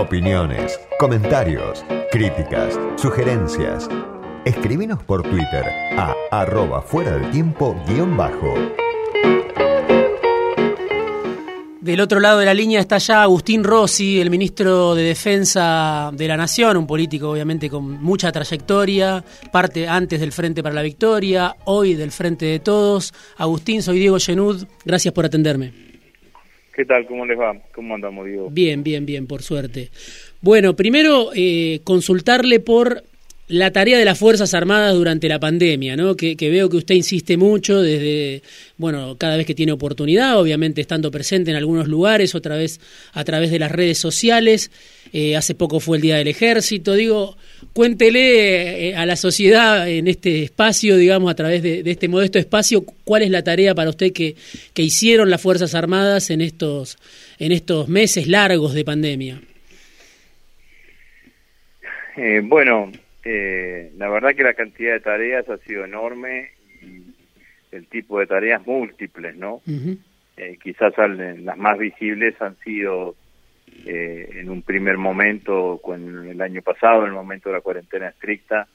Opiniones, comentarios, críticas, sugerencias. Escribinos por Twitter a arroba fuera del tiempo guion bajo. Del otro lado de la línea está ya Agustín Rossi, el ministro de Defensa de la Nación, un político obviamente con mucha trayectoria, parte antes del Frente para la Victoria, hoy del Frente de Todos. Agustín, soy Diego Genud, gracias por atenderme. ¿Qué tal? ¿Cómo les va? ¿Cómo andamos, Diego? Bien, bien, bien, por suerte. Bueno, primero eh, consultarle por la tarea de las Fuerzas Armadas durante la pandemia, ¿no? Que, veo que usted insiste mucho desde, bueno, cada vez que tiene oportunidad, obviamente estando presente en algunos lugares, otra vez a través de las redes sociales. Eh, hace poco fue el Día del Ejército. Digo, cuéntele eh, a la sociedad en este espacio, digamos, a través de, este modesto espacio, cuál es la tarea para usted que, que hicieron las Fuerzas Armadas en estos, en estos meses largos de pandemia. Eh, bueno, eh, la verdad que la cantidad de tareas ha sido enorme y el tipo de tareas múltiples, ¿no? quizás las más visibles han sido eh, en un primer momento, con el año pasado, en el momento de la cuarentena estricta,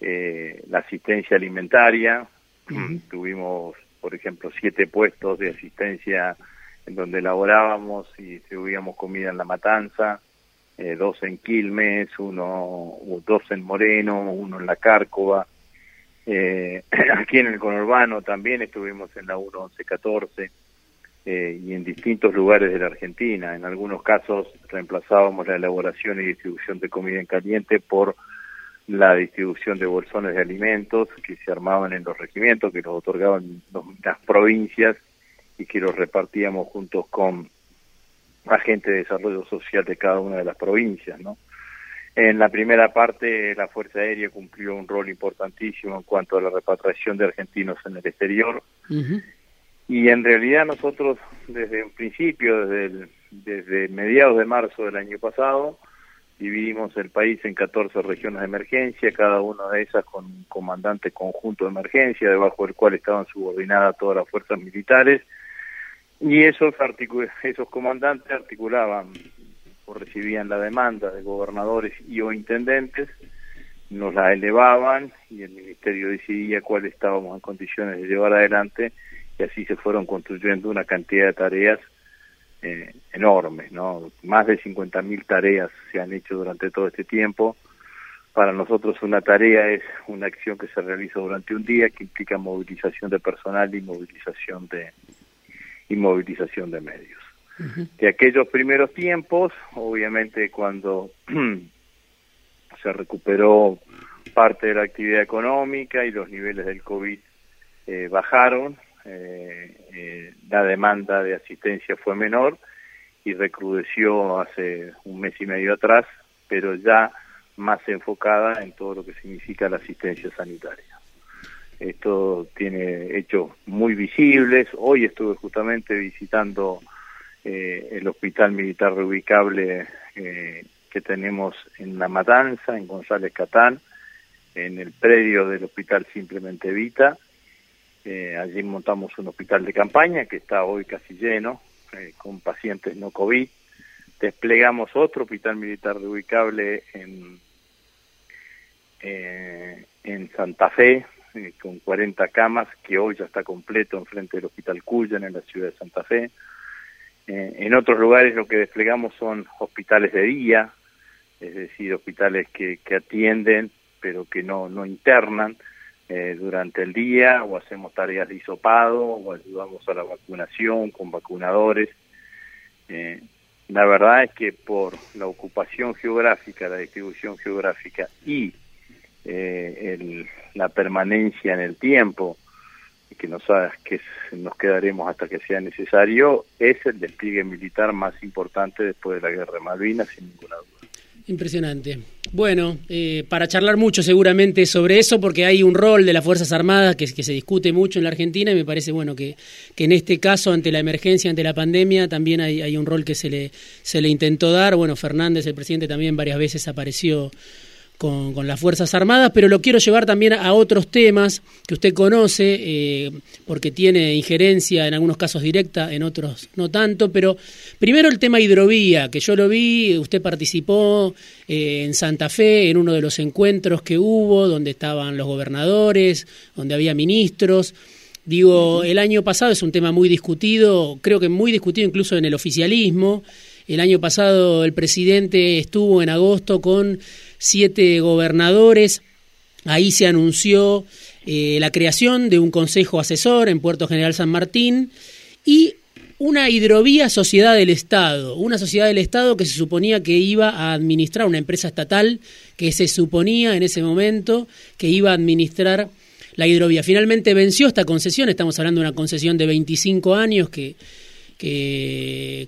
eh, la asistencia alimentaria. Tuvimos, por ejemplo, siete puestos de asistencia en donde elaborábamos y distribuíamos comida en la matanza eh, dos en Quilmes, uno, dos en Moreno, uno en La Cárcova. Eh, aquí en el conurbano también estuvimos en la 1114 eh, y en distintos lugares de la Argentina. En algunos casos reemplazábamos la elaboración y distribución de comida en caliente por la distribución de bolsones de alimentos que se armaban en los regimientos, que los otorgaban las provincias y que los repartíamos juntos con agente de desarrollo social de cada una de las provincias, ¿no? En la primera parte, la Fuerza Aérea cumplió un rol importantísimo en cuanto a la repatriación de argentinos en el exterior. Y en realidad nosotros, desde un principio, desde, mediados de marzo del año pasado, dividimos el país en 14 regiones de emergencia, cada una de esas con un comandante conjunto de emergencia, debajo del cual estaban subordinadas todas las fuerzas militares, y esos, esos comandantes articulaban o recibían la demanda de gobernadores y o intendentes, nos la elevaban y el ministerio decidía cuál estábamos en condiciones de llevar adelante y así se fueron construyendo una cantidad de tareas eh, enormes, ¿no? Más de 50.000 tareas se han hecho durante todo este tiempo. Para nosotros una tarea es una acción que se realiza durante un día que implica movilización de personal y movilización de, y movilización de medios. De aquellos primeros tiempos, obviamente cuando se recuperó parte de la actividad económica y los niveles del COVID eh, bajaron, eh, eh, la demanda de asistencia fue menor y recrudeció hace un mes y medio atrás, pero ya más enfocada en todo lo que significa la asistencia sanitaria. Esto tiene hechos muy visibles. Hoy estuve justamente visitando eh, el hospital militar reubicable que tenemos en La Matanza, en González Catán, en el predio del hospital Simplemente Vita. Eh, allí montamos un hospital de campaña que está hoy casi lleno, con pacientes no COVID. Desplegamos otro hospital militar reubicable en, en Santa Fe, eh, con 40 camas, que hoy ya está completo enfrente del Hospital Cuyan, en la ciudad de Santa Fe. Eh, en otros lugares lo que desplegamos son hospitales de día, es decir, hospitales que, que atienden, pero que no, no internan eh, durante el día, o hacemos tareas de hisopado, o ayudamos a la vacunación con vacunadores. la verdad es que por la ocupación geográfica, la distribución geográfica y eh, la permanencia en el tiempo, que nos, que nos quedaremos hasta que sea necesario, es el despliegue militar más importante después de la guerra de Malvinas, sin ninguna duda. Impresionante. Bueno, eh, para charlar mucho seguramente sobre eso, porque hay un rol de las Fuerzas Armadas que, que se discute mucho en la Argentina y me parece bueno que, que, en este caso, ante la emergencia, ante la pandemia, también hay, hay un rol que se le, se le intentó dar. Bueno, Fernández, el presidente, también varias veces apareció con, las Fuerzas Armadas, pero lo quiero llevar también a otros temas que usted conoce, eh, porque tiene injerencia en algunos casos directa, en otros no tanto, pero primero el tema hidrovía, que yo lo vi, usted participó eh, en Santa Fe en uno de los encuentros que hubo, donde estaban los gobernadores, donde había ministros. Digo, el año pasado es un tema muy discutido, creo que muy discutido incluso en el oficialismo. El año pasado el presidente estuvo en agosto con siete gobernadores. Ahí se anunció eh, la creación de un consejo asesor en Puerto General San Martín y una hidrovía sociedad del Estado, una sociedad del Estado que se suponía que iba a administrar una empresa estatal, que se suponía en ese momento que iba a administrar la hidrovía. Finalmente venció esta concesión, estamos hablando de una concesión de 25 años que,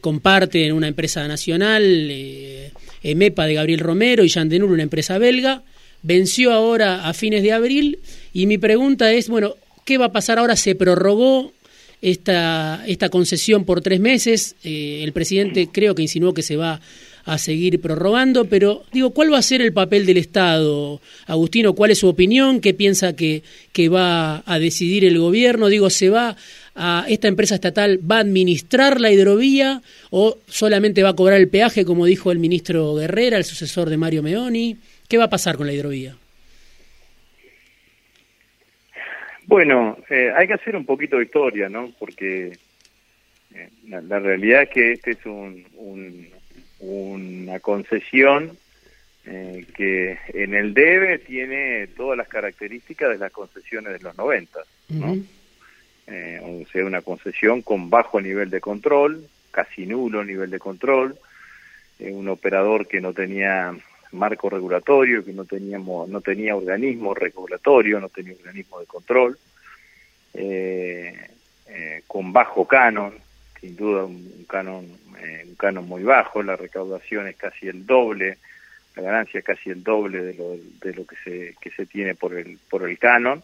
comparte en una empresa nacional. Eh, EMEPA de Gabriel Romero y Yandenur, una empresa belga, venció ahora a fines de abril y mi pregunta es, bueno, ¿qué va a pasar ahora? Se prorrogó esta, esta concesión por tres meses, eh, el presidente creo que insinuó que se va a seguir prorrogando, pero digo, ¿cuál va a ser el papel del Estado, Agustino? ¿Cuál es su opinión? ¿Qué piensa que, que va a decidir el gobierno? Digo, ¿se va a esta empresa estatal va a administrar la hidrovía o solamente va a cobrar el peaje, como dijo el ministro Guerrera, el sucesor de Mario Meoni? ¿Qué va a pasar con la hidrovía? Bueno, eh, hay que hacer un poquito de historia, ¿no? Porque eh, la, realidad es que este es un, una concesión eh, que en el debe tiene todas las características de las concesiones de los 90, ¿no? Eh, o sea, una concesión con bajo nivel de control, casi nulo nivel de control, eh, un operador que no tenía marco regulatorio, que no teníamos, no tenía organismo regulatorio, no tenía organismo de control, eh, eh, con bajo canon, sin duda un canon, un canon muy bajo, la recaudación es casi el doble, la ganancia es casi el doble de lo, de lo que se que se tiene por el por el canon.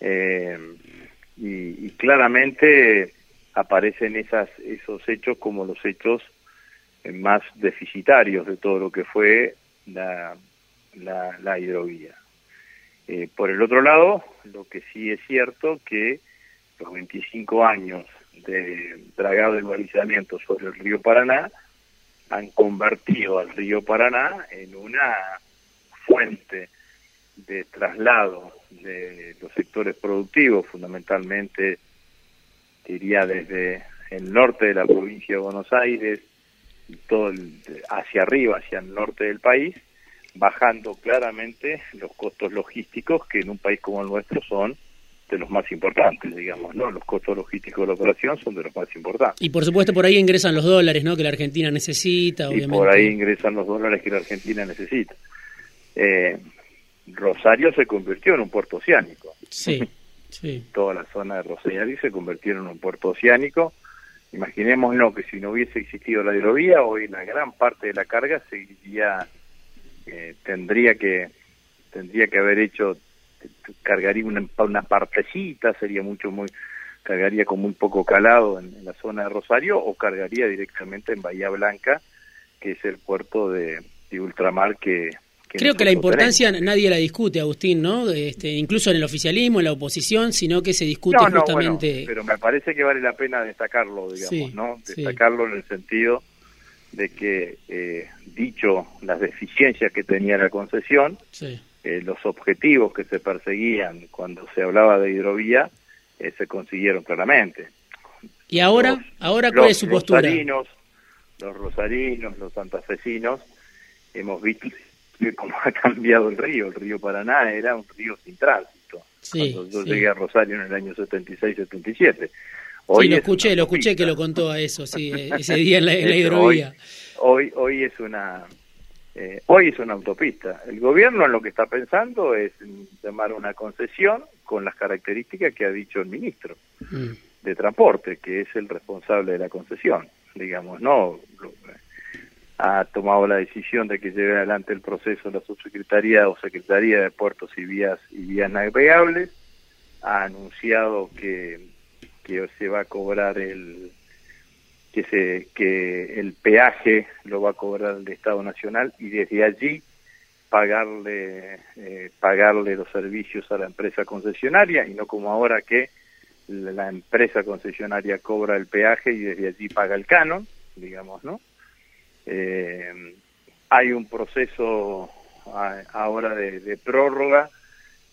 Eh, y, claramente aparecen esas, esos hechos como los hechos más deficitarios de todo lo que fue la, la, hidrovía. Eh, por el otro lado, lo que sí es cierto que los 25 años de dragado y balizamiento sobre el río Paraná han convertido al río Paraná en una fuente de traslado de los sectores productivos, fundamentalmente diría desde el norte de la provincia de Buenos Aires todo hacia arriba, hacia el norte del país, bajando claramente los costos logísticos que en un país como el nuestro son de los más importantes, digamos, ¿no? Los costos logísticos de la operación son de los más importantes. Y por supuesto por ahí ingresan los dólares, ¿no? Que la Argentina necesita, obviamente. Y por ahí ingresan los dólares que la Argentina necesita. Eh, Rosario se convirtió en un puerto oceánico. Sí, sí. Toda la zona de Rosario se convirtió en un puerto oceánico. Imaginémonos que si no hubiese existido la hidrovía, hoy la gran parte de la carga seguiría, eh, tendría que tendría que haber hecho, cargaría una, una partecita, sería mucho muy, cargaría con muy poco calado en, la zona de Rosario o cargaría directamente en Bahía Blanca, que es el puerto de ultramar que, Creo que la importancia nadie la discute, Agustín, ¿no? Este, incluso en el oficialismo, en la oposición, sino que se discute justamente. pero me parece que vale la pena destacarlo, digamos, ¿no? Destacarlo en el sentido de que, eh, dicho las deficiencias que tenía la concesión, eh, los objetivos que se perseguían cuando se hablaba de hidrovía eh, se consiguieron claramente. ¿Y ahora? ¿Ahora cuál es su postura? Rosarinos, los rosarinos, los santafesinos, hemos visto cómo ha cambiado el río. El río Paraná era un río sin tránsito. cuando yo llegué a Rosario en el año 76-77. Hoy sí, lo escuché, lo escuché que lo contó a eso, sí, ese día en la, hidrovía. Hoy, hoy, es una eh, hoy es una autopista. El gobierno en lo que está pensando es llamar una concesión con las características que ha dicho el ministro mm. de Transporte, que es el responsable de la concesión, digamos, no ha tomado la decisión de que lleve adelante el proceso la subsecretaría o secretaría de puertos y vías y vías navegables ha anunciado que, que se va a cobrar el que se que el peaje lo va a cobrar el Estado Nacional y desde allí pagarle eh, pagarle los servicios a la empresa concesionaria y no como ahora que la empresa concesionaria cobra el peaje y desde allí paga el canon, digamos, ¿no? Eh, hay un proceso ahora de, prórroga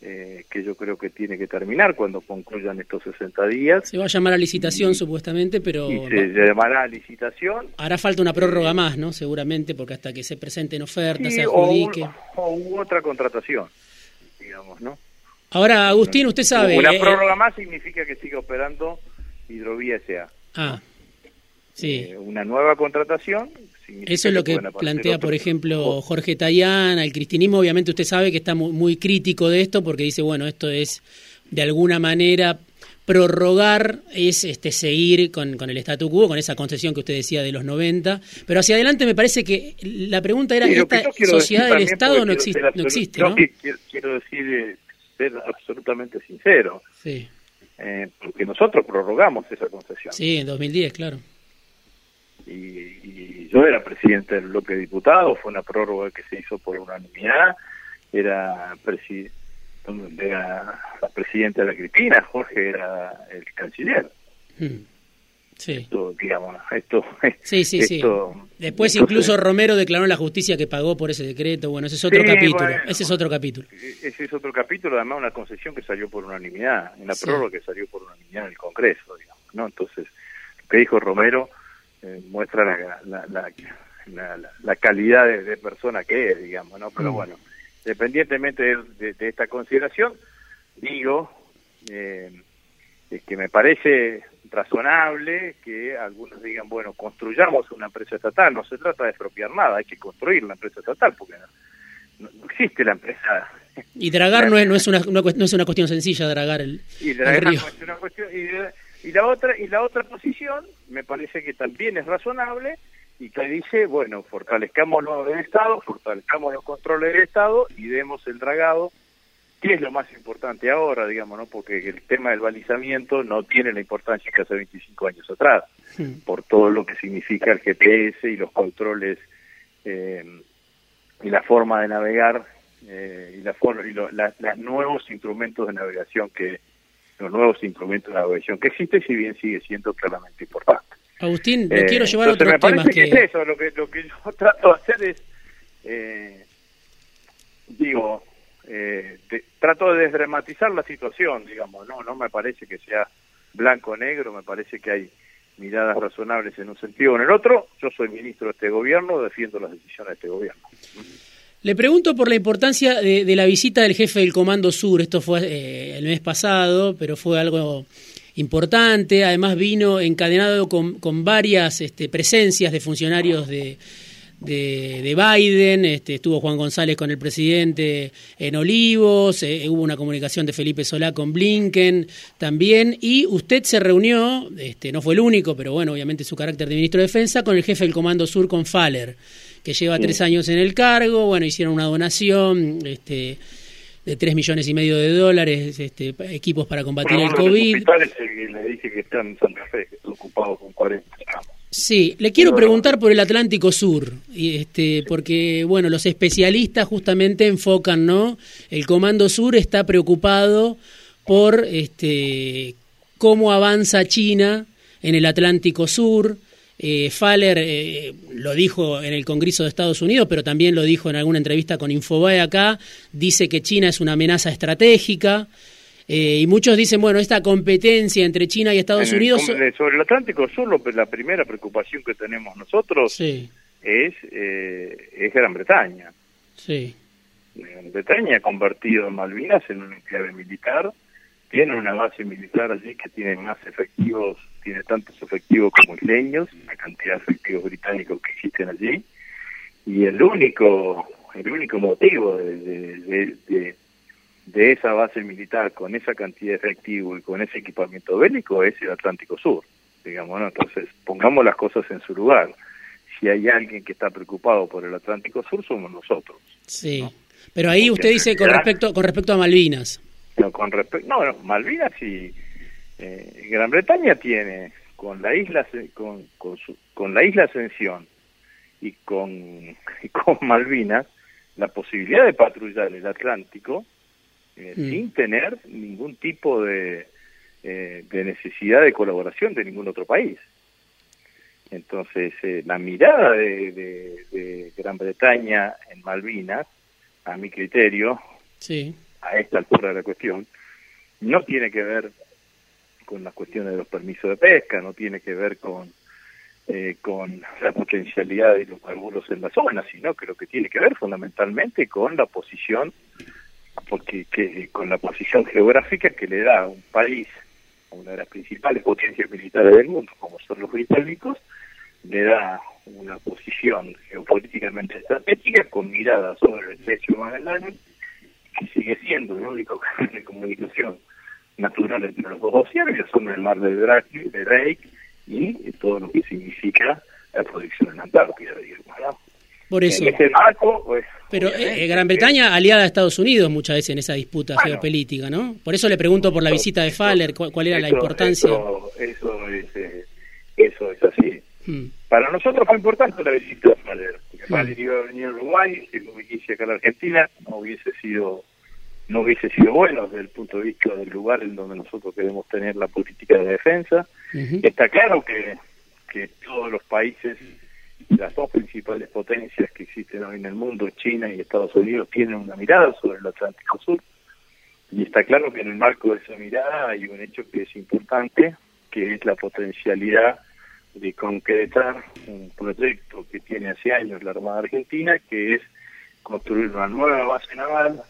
eh, que yo creo que tiene que terminar cuando concluyan estos 60 días. Se va a llamar a licitación supuestamente, pero... se llamará a licitación. Hará falta una prórroga más, ¿no? Seguramente, porque hasta que se presenten ofertas, se adjudique... O, otra contratación, digamos, ¿no? Ahora, Agustín, usted sabe... Una eh, prórroga más significa que siga operando Hidrovía S.A. Ah, sí. Eh, una nueva contratación eso es lo que, plantea, por ejemplo, Jorge Tayán, el cristianismo. Obviamente usted sabe que está muy, crítico de esto porque dice, bueno, esto es de alguna manera prorrogar es este seguir con, con, el statu quo, con esa concesión que usted decía de los 90, pero hacia adelante me parece que la pregunta era, ¿esta sociedad del Estado no existe? No existe ¿no? Quiero, decir, ser absolutamente sincero, sí. Eh, porque nosotros prorrogamos esa concesión. Sí, en 2010, claro y, yo era presidente del bloque de diputados, fue una prórroga que se hizo por unanimidad, era, la presidenta de la Cristina, Jorge era el canciller. Hmm. Sí. Esto, digamos, esto, sí, sí, sí. Después incluso Romero declaró la justicia que pagó por ese decreto. Bueno, ese es otro capítulo. ese es otro capítulo. Ese es otro capítulo, además una concesión que salió por unanimidad, una prórroga que salió por unanimidad en el Congreso, digamos, ¿no? Entonces, lo que dijo Romero eh, muestra la, la, la, calidad de, persona que es, digamos, ¿no? Pero mm. bueno, independientemente de, esta consideración, digo eh, que me parece razonable que algunos digan, bueno, construyamos una empresa estatal, no se trata de expropiar nada, hay que construir la empresa estatal, porque no, existe la empresa. Y dragar no es, no es, una, no es una cuestión sencilla, dragar el, y dragar No es una cuestión, y la otra y la otra posición me parece que también es razonable y que dice, bueno, fortalezcamos el Estado, fortalezcamos los controles del Estado y demos el dragado, que es lo más importante ahora, digamos, ¿no? Porque el tema del balizamiento no tiene la importancia que hace 25 años atrás, por todo lo que significa el GPS y los controles eh, y la forma de navegar eh, y, la y los nuevos instrumentos de navegación que los nuevos instrumentos de navegación que existe, si bien sigue siendo claramente importante. Agustín, le quiero llevar a otro me parece que... es eso, lo que, lo que yo trato de hacer es, eh, digo, eh, trato de desdramatizar la situación, digamos, no, no me parece que sea blanco o negro, me parece que hay miradas razonables en un sentido o en el otro. Yo soy ministro de este gobierno, defiendo las decisiones de este gobierno. Le pregunto por la importancia de, la visita del jefe del Comando Sur. Esto fue eh, el mes pasado, pero fue algo importante. Además vino encadenado con, varias este, presencias de funcionarios de, de, Biden. Este, estuvo Juan González con el presidente en Olivos. Eh, hubo una comunicación de Felipe Solá con Blinken también. Y usted se reunió, este, no fue el único, pero bueno, obviamente su carácter de ministro de Defensa, con el jefe del Comando Sur, con Faller que lleva tres años en el cargo, bueno, hicieron una donación este, de tres millones y medio de dólares, este, equipos para combatir el COVID. le dije que están en Santa Fe, que están ocupados con 40 Sí, le quiero preguntar por el Atlántico Sur, este, porque bueno, los especialistas justamente enfocan, ¿no? El Comando Sur está preocupado por este, cómo avanza China en el Atlántico Sur, eh, Faller eh, lo dijo en el Congreso de Estados Unidos, pero también lo dijo en alguna entrevista con Infobae acá, dice que China es una amenaza estratégica. Eh, y muchos dicen, bueno, esta competencia entre China y Estados Unidos... Sobre el Atlántico Sur, la primera preocupación que tenemos nosotros es, es Gran Bretaña. Sí. Gran Bretaña ha convertido Malvinas en un enclave militar, tiene una base militar allí que tiene más efectivos tiene tantos efectivos como isleños, la cantidad de efectivos británicos que existen allí, y el único, el único motivo de, de, esa base militar con esa cantidad de efectivos y con ese equipamiento bélico es el Atlántico Sur, digamos, ¿no? Entonces, pongamos las cosas en su lugar. Si hay alguien que está preocupado por el Atlántico Sur, somos nosotros. Sí. Pero ahí usted dice con respecto con respecto a Malvinas. No, con respecto, no, no, Malvinas y eh, Gran Bretaña tiene con la isla con, con, la isla Ascensión y con, con Malvinas la posibilidad de patrullar el Atlántico eh, mm. sin tener ningún tipo de, eh, de necesidad de colaboración de ningún otro país. Entonces, eh, la mirada de, de, Gran Bretaña en Malvinas, a mi criterio, sí. a esta altura de la cuestión, no tiene que ver con las cuestiones de los permisos de pesca, no tiene que ver con eh, con la potencialidad de los carburos en la zona, sino que lo que tiene que ver fundamentalmente con la posición, porque que, con la posición geográfica que le da a un país, a una de las principales potencias militares del mundo, como son los británicos, le da una posición geopolíticamente estratégica con mirada sobre el estrecho Magallanes, que sigue siendo el único canal de comunicación natural entre los dos océanos, que son el mar de Drake, de Drake y todo lo que significa la producción en Antártida, digamos. Por eso. Pues, Pero eh, Gran Bretaña aliada a Estados Unidos muchas veces en esa disputa geopolítica, ¿no? Por eso le pregunto por la visita de Faller, cuál, era la importancia. Eso, es, eh, eso es así. Hmm. Para nosotros fue importante la visita de Faller, porque hmm. Faller iba a venir a Uruguay, si lo hubiese acá a la Argentina, no hubiese sido no hubiese sido bueno desde el punto de vista del lugar en donde nosotros queremos tener la política de defensa. Está claro que, que todos los países, las dos principales potencias que existen hoy en el mundo, China y Estados Unidos, tienen una mirada sobre el Atlántico Sur. Y está claro que en el marco de esa mirada hay un hecho que es importante, que es la potencialidad de concretar un proyecto que tiene hace años la Armada Argentina, que es construir una nueva base naval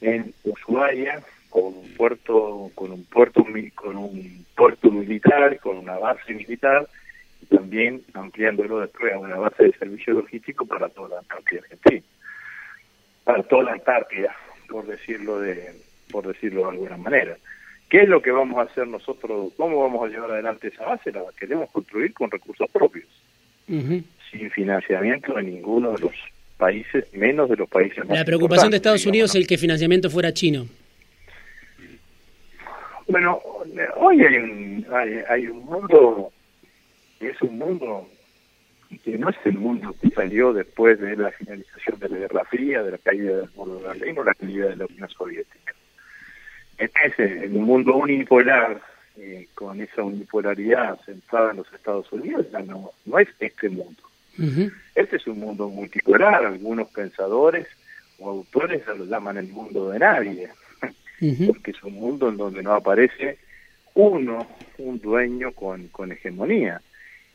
en Ushuaia con un puerto con un puerto con un puerto militar con una base militar y también ampliándolo después a una base de servicio logístico para toda la Antártida Argentina para toda la Antártida por decirlo de por decirlo de alguna manera ¿Qué es lo que vamos a hacer nosotros? ¿Cómo vamos a llevar adelante esa base? La queremos construir con recursos propios, sin financiamiento de ninguno de los países, menos de los países más La preocupación de Estados Unidos es el que el financiamiento fuera chino. Bueno, hoy hay un, hay, un mundo, es un mundo que no es el mundo que salió después de la finalización de la Guerra Fría, de la caída del muro de Berlín o la caída de la Unión Soviética. Este es un mundo unipolar, eh, con esa unipolaridad centrada en los Estados Unidos, no, no es este mundo. Este es un mundo multipolar, algunos pensadores o autores lo llaman el mundo de nadie, porque es un mundo en donde no aparece uno, un dueño con, con hegemonía.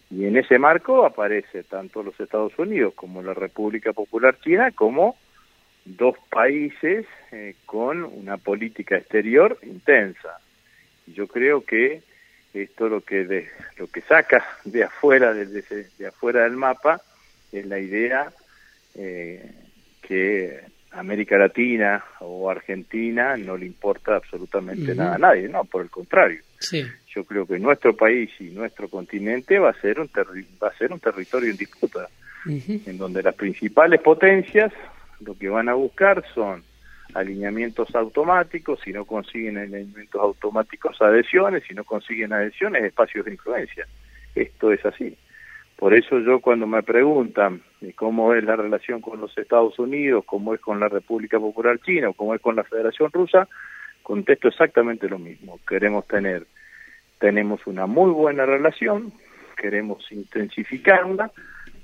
Y en ese marco aparece tanto los Estados Unidos como la República Popular China como dos países eh, con una política exterior intensa. Yo creo que esto lo que de, lo que saca de afuera de, de, afuera del mapa es la idea eh, que América Latina o Argentina no le importa absolutamente nada a nadie, no, por el contrario. Yo creo que nuestro país y nuestro continente va a ser un va a ser un territorio en disputa, en donde las principales potencias lo que van a buscar son alineamientos automáticos, si no consiguen alineamientos automáticos adhesiones, si no consiguen adhesiones, espacios de influencia. Esto es así. Por eso yo cuando me preguntan cómo es la relación con los Estados Unidos, cómo es con la República Popular China cómo es con la Federación Rusa, contesto exactamente lo mismo. Queremos tener, tenemos una muy buena relación, queremos intensificarla,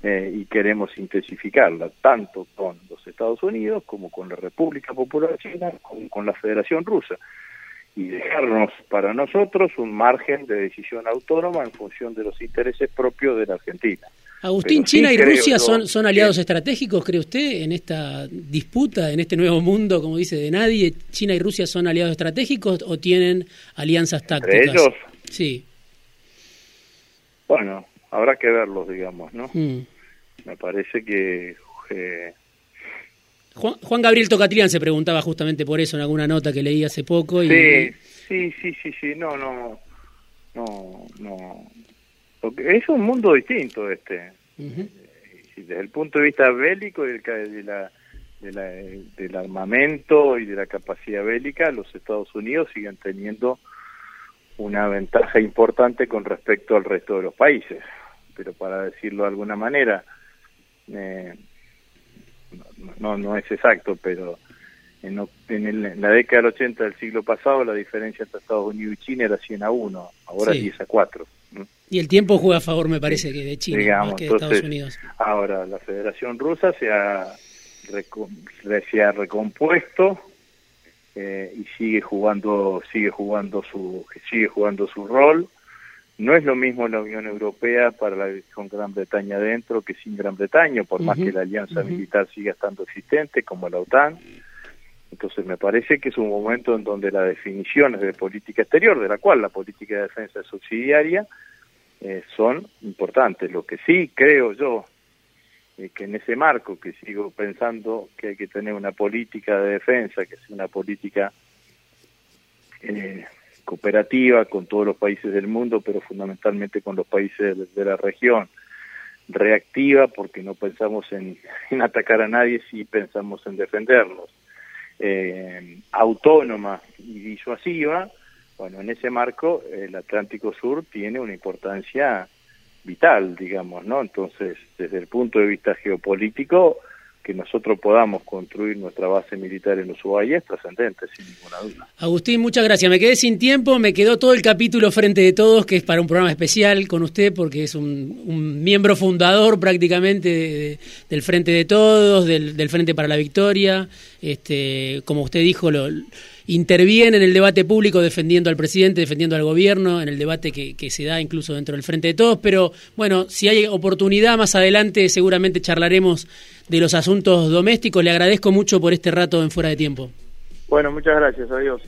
eh, y queremos intensificarla tanto con los Estados Unidos como con la República Popular China, como con la Federación Rusa y dejarnos para nosotros un margen de decisión autónoma en función de los intereses propios de la Argentina. Agustín, China y Rusia son, son aliados estratégicos, cree usted, en esta disputa, en este nuevo mundo, como dice de nadie. ¿China y Rusia son aliados estratégicos o tienen alianzas tácticas? ellos? Sí. Bueno, habrá que verlos, digamos, ¿no? Mm. Me parece que... Eh, Juan, Gabriel Tocatrián se preguntaba justamente por eso en alguna nota que leí hace poco. Y... Sí, sí, sí, sí, sí, no, no, no, no. Porque es un mundo distinto este. Desde el punto de vista bélico y de la, de la, del armamento y de la capacidad bélica, los Estados Unidos siguen teniendo una ventaja importante con respecto al resto de los países pero para decirlo de alguna manera, eh, no, no es exacto, pero en, en, la década del 80 del siglo pasado la diferencia entre Estados Unidos y China era 100 a 1, ahora es 10 a 4. Y el tiempo juega a favor, me parece, que de China más que de Estados Unidos. Ahora, la Federación Rusa se ha, se ha recompuesto eh, y sigue jugando sigue jugando su sigue jugando su rol. No es lo mismo la Unión Europea para la, con Gran Bretaña dentro que sin Gran Bretaña por más que la alianza militar siga estando existente como la OTAN. Entonces me parece que es un momento en donde las definiciones de política exterior de la cual la política de defensa es subsidiaria eh, son importantes. Lo que sí creo yo eh, que en ese marco que sigo pensando que hay que tener una política de defensa, que es una política eh, cooperativa con todos los países del mundo, pero fundamentalmente con los países de, la región, reactiva porque no pensamos en, atacar a nadie, si pensamos en defendernos, eh, autónoma y disuasiva, bueno, en ese marco el Atlántico Sur tiene una importancia vital, digamos, ¿no? Entonces, desde el punto de vista geopolítico, que nosotros podamos construir nuestra base militar en Ushuaia es trascendente, sin ninguna duda. Agustín, muchas gracias. Me quedé sin tiempo, me quedó todo el capítulo Frente de Todos, que es para un programa especial con usted, porque es un, miembro fundador prácticamente del Frente de Todos, del, del Frente para la Victoria. Este, como usted dijo, lo interviene en el debate público defendiendo al presidente, defendiendo al gobierno, en el debate que, se da incluso dentro del Frente de Todos, pero bueno, si hay oportunidad más adelante seguramente charlaremos de los asuntos domésticos. Le agradezco mucho por este rato en Fuera de Tiempo. Bueno, muchas gracias. Adiós.